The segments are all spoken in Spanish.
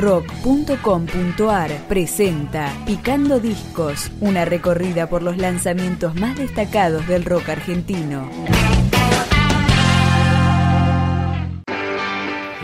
rock.com.ar presenta Picando Discos, una recorrida por los lanzamientos más destacados del rock argentino.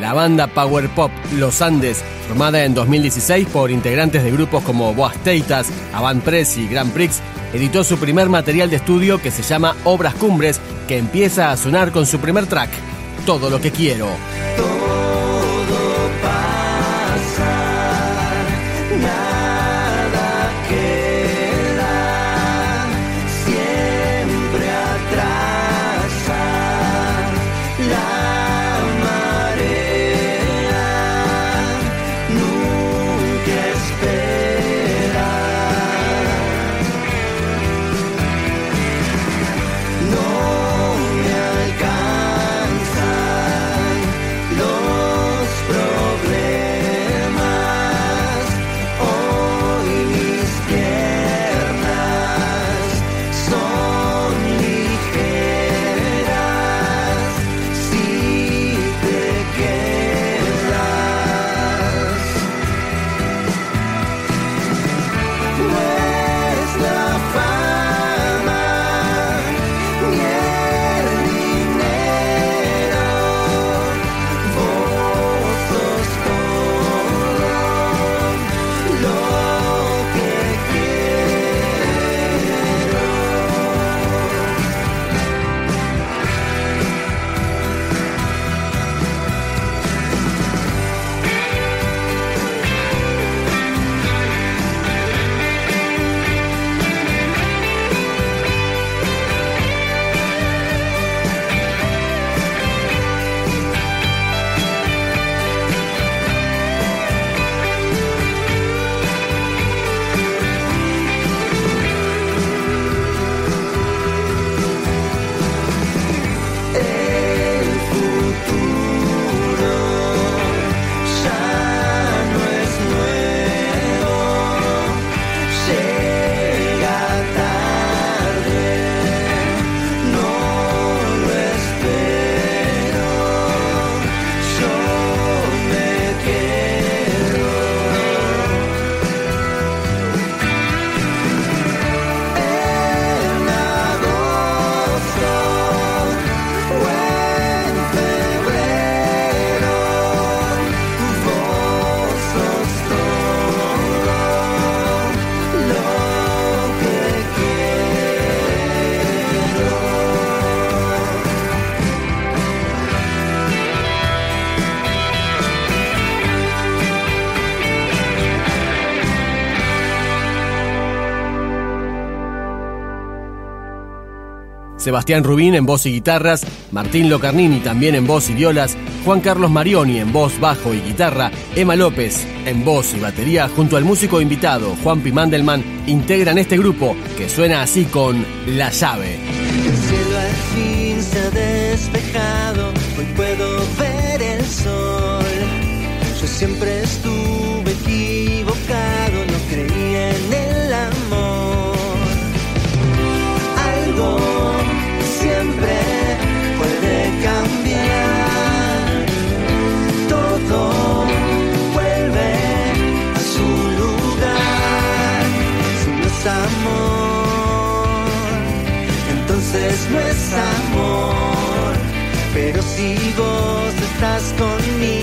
La banda Power Pop Los Andes, formada en 2016 por integrantes de grupos como Boas Teitas, Avant Press y Grand Prix, editó su primer material de estudio que se llama Obras Cumbres, que empieza a sonar con su primer track, Todo lo que quiero. Sebastián Rubín en voz y guitarras, Martín Locarnini también en voz y violas, Juan Carlos Marioni en voz, bajo y guitarra, Emma López en voz y batería junto al músico invitado Juan P. Mandelman integran este grupo que suena así con La llave. El cielo al fin se ha despejado, hoy puedo ver el sol. Yo siempre Vos estás conmigo,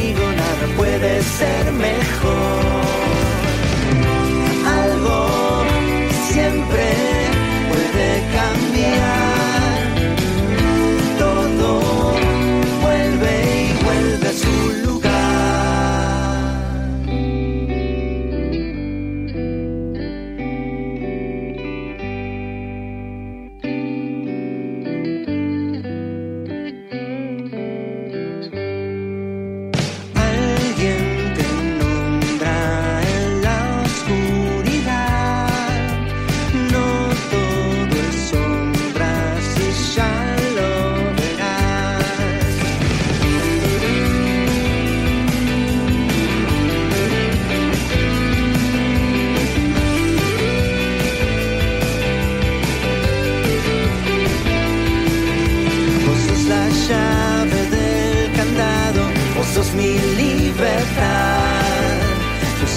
mi libertad.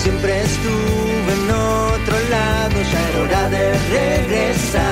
siempre estuve en otro lado, ya era hora de regresar.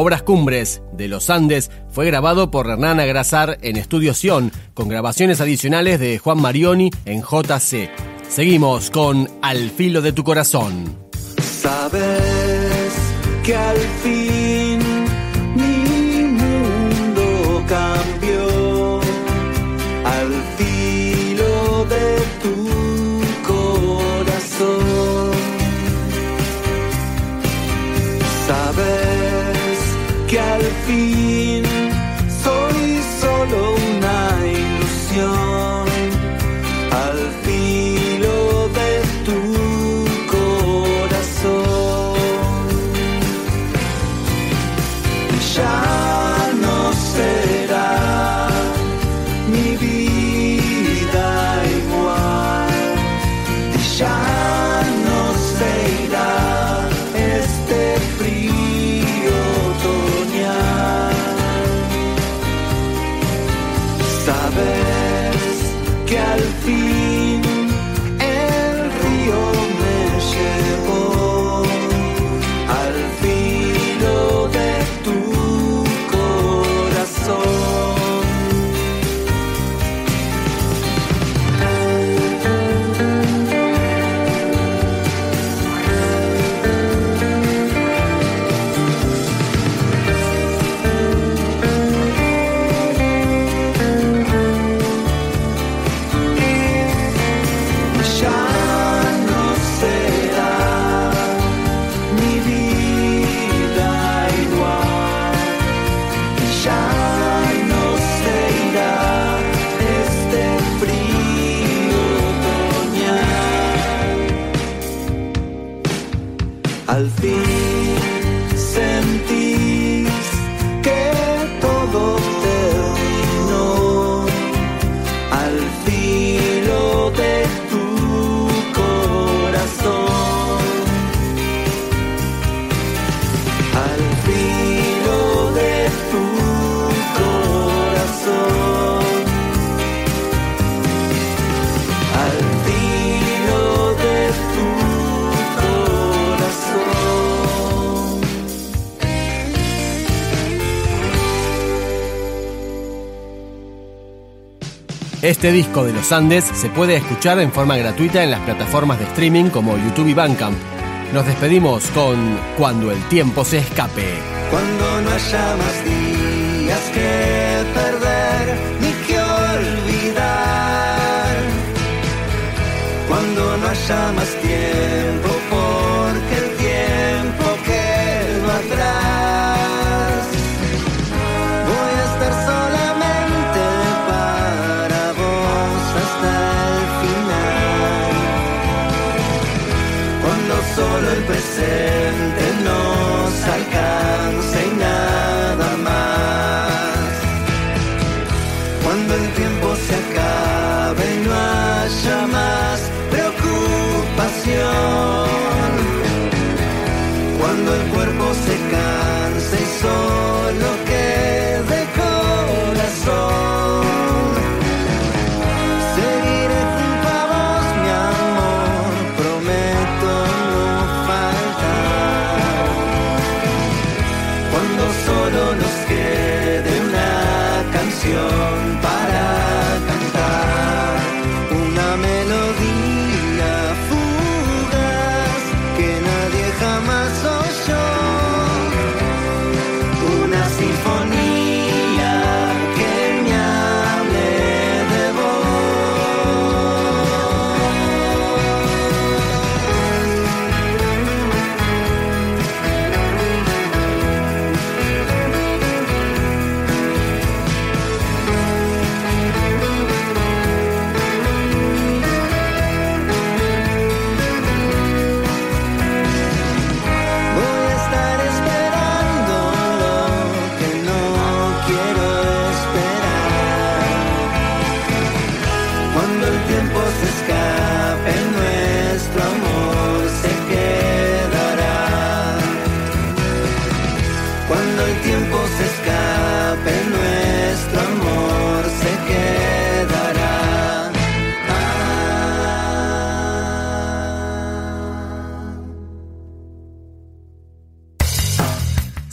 Obras Cumbres de los Andes fue grabado por Hernán Agrasar en Estudio Sion, con grabaciones adicionales de Juan Marioni en JC. Seguimos con Al filo de tu corazón. Sabes que al Sabes que al fin Este disco de los Andes se puede escuchar en forma gratuita en las plataformas de streaming como YouTube y Bandcamp. Nos despedimos con Cuando el tiempo se escape. Cuando no haya más días que perder ni que olvidar. Cuando no haya más tiempo Cuando el tiempo se acabe no haya más preocupación.